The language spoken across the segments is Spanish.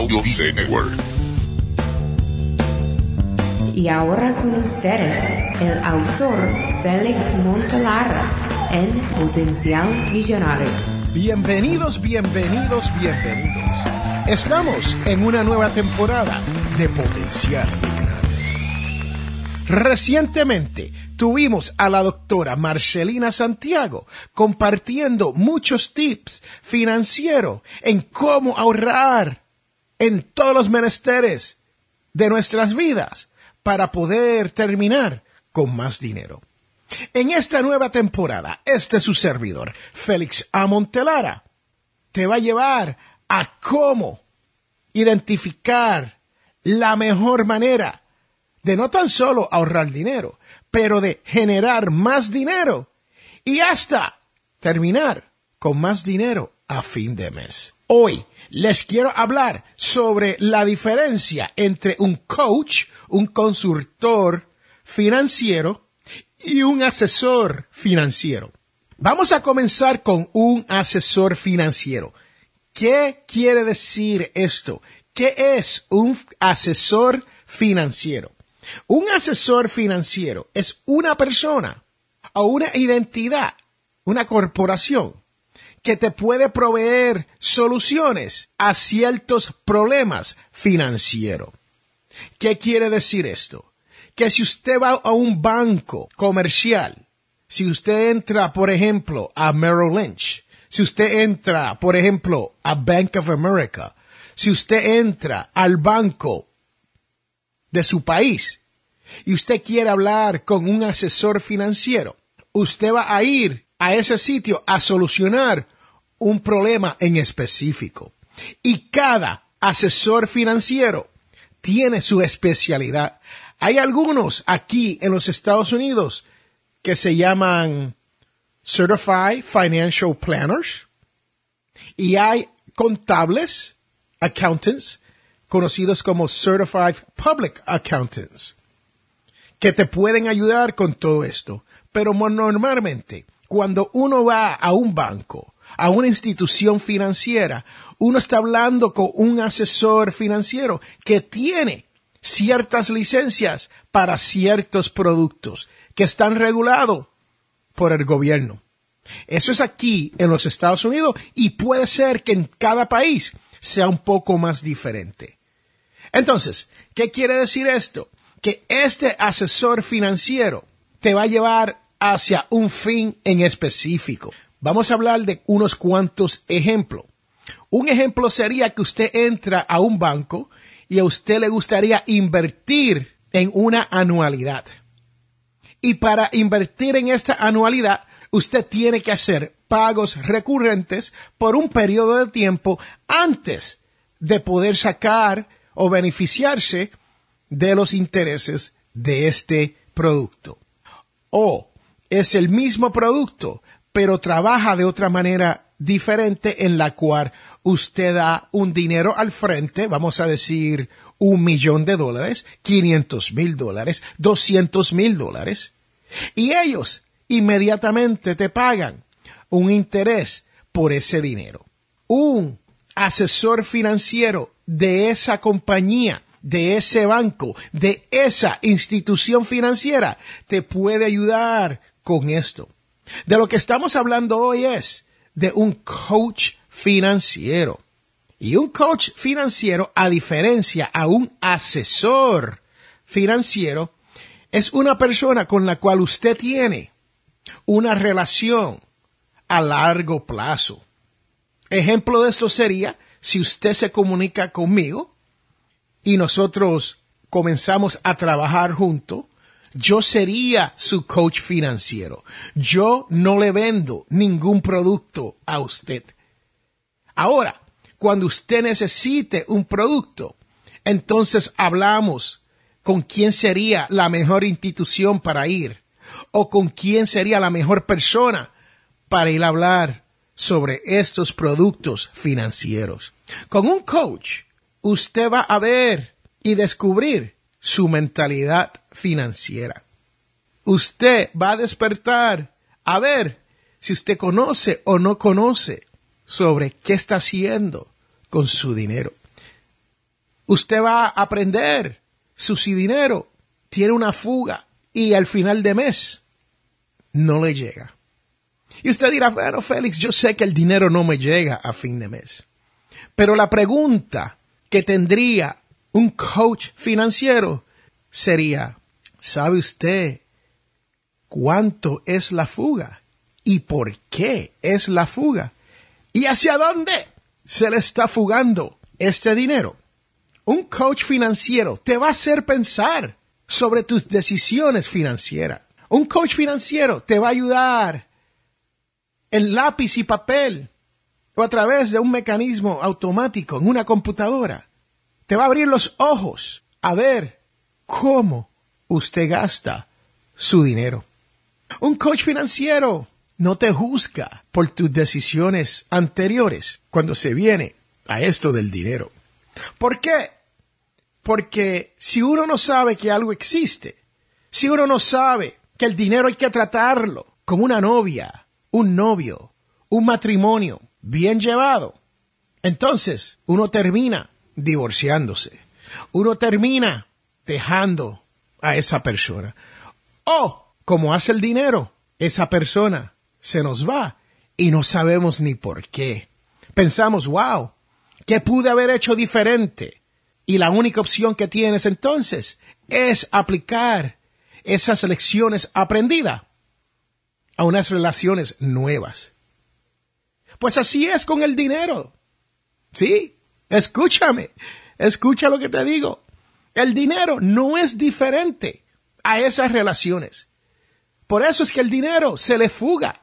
Audio Dice Network. Y ahora con ustedes, el autor Félix Montelara en Potencial Millonario. Bienvenidos, bienvenidos, bienvenidos. Estamos en una nueva temporada de Potencial. Recientemente tuvimos a la doctora Marcelina Santiago compartiendo muchos tips financieros en cómo ahorrar en todos los menesteres de nuestras vidas para poder terminar con más dinero. En esta nueva temporada, este su servidor, Félix Amontelara, te va a llevar a cómo identificar la mejor manera de no tan solo ahorrar dinero, pero de generar más dinero y hasta terminar con más dinero a fin de mes. Hoy les quiero hablar sobre la diferencia entre un coach, un consultor financiero y un asesor financiero. Vamos a comenzar con un asesor financiero. ¿Qué quiere decir esto? ¿Qué es un asesor financiero? Un asesor financiero es una persona o una identidad, una corporación que te puede proveer soluciones a ciertos problemas financieros. ¿Qué quiere decir esto? Que si usted va a un banco comercial, si usted entra, por ejemplo, a Merrill Lynch, si usted entra, por ejemplo, a Bank of America, si usted entra al banco de su país y usted quiere hablar con un asesor financiero, usted va a ir a ese sitio a solucionar un problema en específico. Y cada asesor financiero tiene su especialidad. Hay algunos aquí en los Estados Unidos que se llaman Certified Financial Planners y hay contables, accountants, conocidos como Certified Public Accountants, que te pueden ayudar con todo esto. Pero normalmente, cuando uno va a un banco, a una institución financiera, uno está hablando con un asesor financiero que tiene ciertas licencias para ciertos productos que están regulados por el gobierno. Eso es aquí en los Estados Unidos y puede ser que en cada país sea un poco más diferente. Entonces, ¿qué quiere decir esto? Que este asesor financiero te va a llevar hacia un fin en específico. Vamos a hablar de unos cuantos ejemplos. Un ejemplo sería que usted entra a un banco y a usted le gustaría invertir en una anualidad. Y para invertir en esta anualidad, usted tiene que hacer pagos recurrentes por un periodo de tiempo antes de poder sacar o beneficiarse de los intereses de este producto. O es el mismo producto, pero trabaja de otra manera diferente en la cual usted da un dinero al frente, vamos a decir un millón de dólares, 500 mil dólares, 200 mil dólares, y ellos inmediatamente te pagan un interés por ese dinero. Un asesor financiero de esa compañía, de ese banco, de esa institución financiera, te puede ayudar con esto. De lo que estamos hablando hoy es de un coach financiero. Y un coach financiero, a diferencia a un asesor financiero, es una persona con la cual usted tiene una relación a largo plazo. Ejemplo de esto sería si usted se comunica conmigo y nosotros comenzamos a trabajar juntos, yo sería su coach financiero. Yo no le vendo ningún producto a usted. Ahora, cuando usted necesite un producto, entonces hablamos con quién sería la mejor institución para ir o con quién sería la mejor persona para ir a hablar sobre estos productos financieros. Con un coach, usted va a ver y descubrir su mentalidad financiera. Usted va a despertar a ver si usted conoce o no conoce sobre qué está haciendo con su dinero. Usted va a aprender su si dinero tiene una fuga y al final de mes no le llega. Y usted dirá, bueno, Félix, yo sé que el dinero no me llega a fin de mes. Pero la pregunta que tendría un coach financiero sería, ¿sabe usted cuánto es la fuga? ¿Y por qué es la fuga? ¿Y hacia dónde se le está fugando este dinero? Un coach financiero te va a hacer pensar sobre tus decisiones financieras. Un coach financiero te va a ayudar en lápiz y papel o a través de un mecanismo automático en una computadora. Te va a abrir los ojos a ver cómo usted gasta su dinero. Un coach financiero no te juzga por tus decisiones anteriores cuando se viene a esto del dinero. ¿Por qué? Porque si uno no sabe que algo existe, si uno no sabe que el dinero hay que tratarlo como una novia, un novio, un matrimonio bien llevado, entonces uno termina divorciándose. Uno termina dejando a esa persona. O, como hace el dinero, esa persona se nos va y no sabemos ni por qué. Pensamos, wow, ¿qué pude haber hecho diferente? Y la única opción que tienes entonces es aplicar esas lecciones aprendidas a unas relaciones nuevas. Pues así es con el dinero. Sí, escúchame, escucha lo que te digo. El dinero no es diferente a esas relaciones. Por eso es que el dinero se le fuga.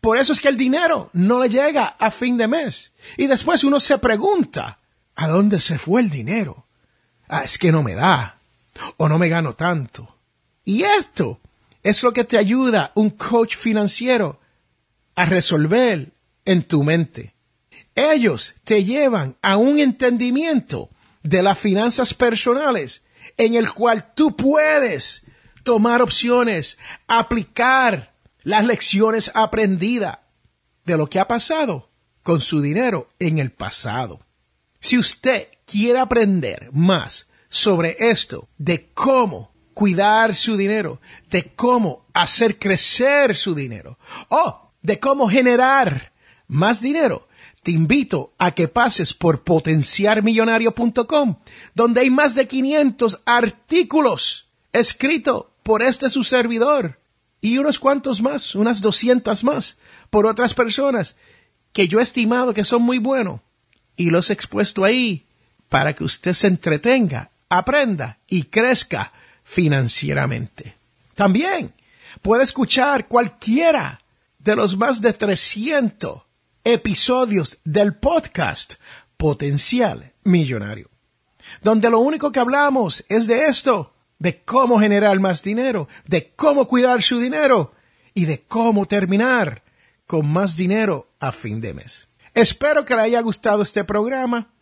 Por eso es que el dinero no le llega a fin de mes. Y después uno se pregunta, ¿A dónde se fue el dinero? Ah, es que no me da. O no me gano tanto. Y esto es lo que te ayuda un coach financiero a resolver en tu mente. Ellos te llevan a un entendimiento de las finanzas personales en el cual tú puedes tomar opciones, aplicar las lecciones aprendidas de lo que ha pasado con su dinero en el pasado. Si usted quiere aprender más sobre esto, de cómo cuidar su dinero, de cómo hacer crecer su dinero, o de cómo generar más dinero, te invito a que pases por potenciarmillonario.com, donde hay más de 500 artículos escritos por este su servidor y unos cuantos más, unas 200 más, por otras personas que yo he estimado que son muy buenos y los he expuesto ahí para que usted se entretenga, aprenda y crezca financieramente. También puede escuchar cualquiera de los más de 300 episodios del podcast Potencial Millonario, donde lo único que hablamos es de esto, de cómo generar más dinero, de cómo cuidar su dinero y de cómo terminar con más dinero a fin de mes. Espero que le haya gustado este programa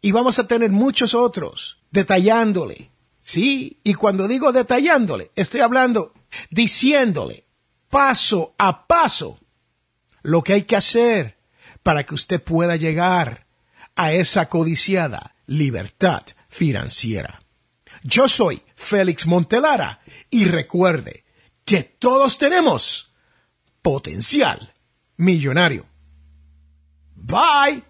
y vamos a tener muchos otros detallándole. Sí, y cuando digo detallándole, estoy hablando diciéndole paso a paso lo que hay que hacer para que usted pueda llegar a esa codiciada libertad financiera. Yo soy Félix Montelara y recuerde que todos tenemos potencial millonario. Bye.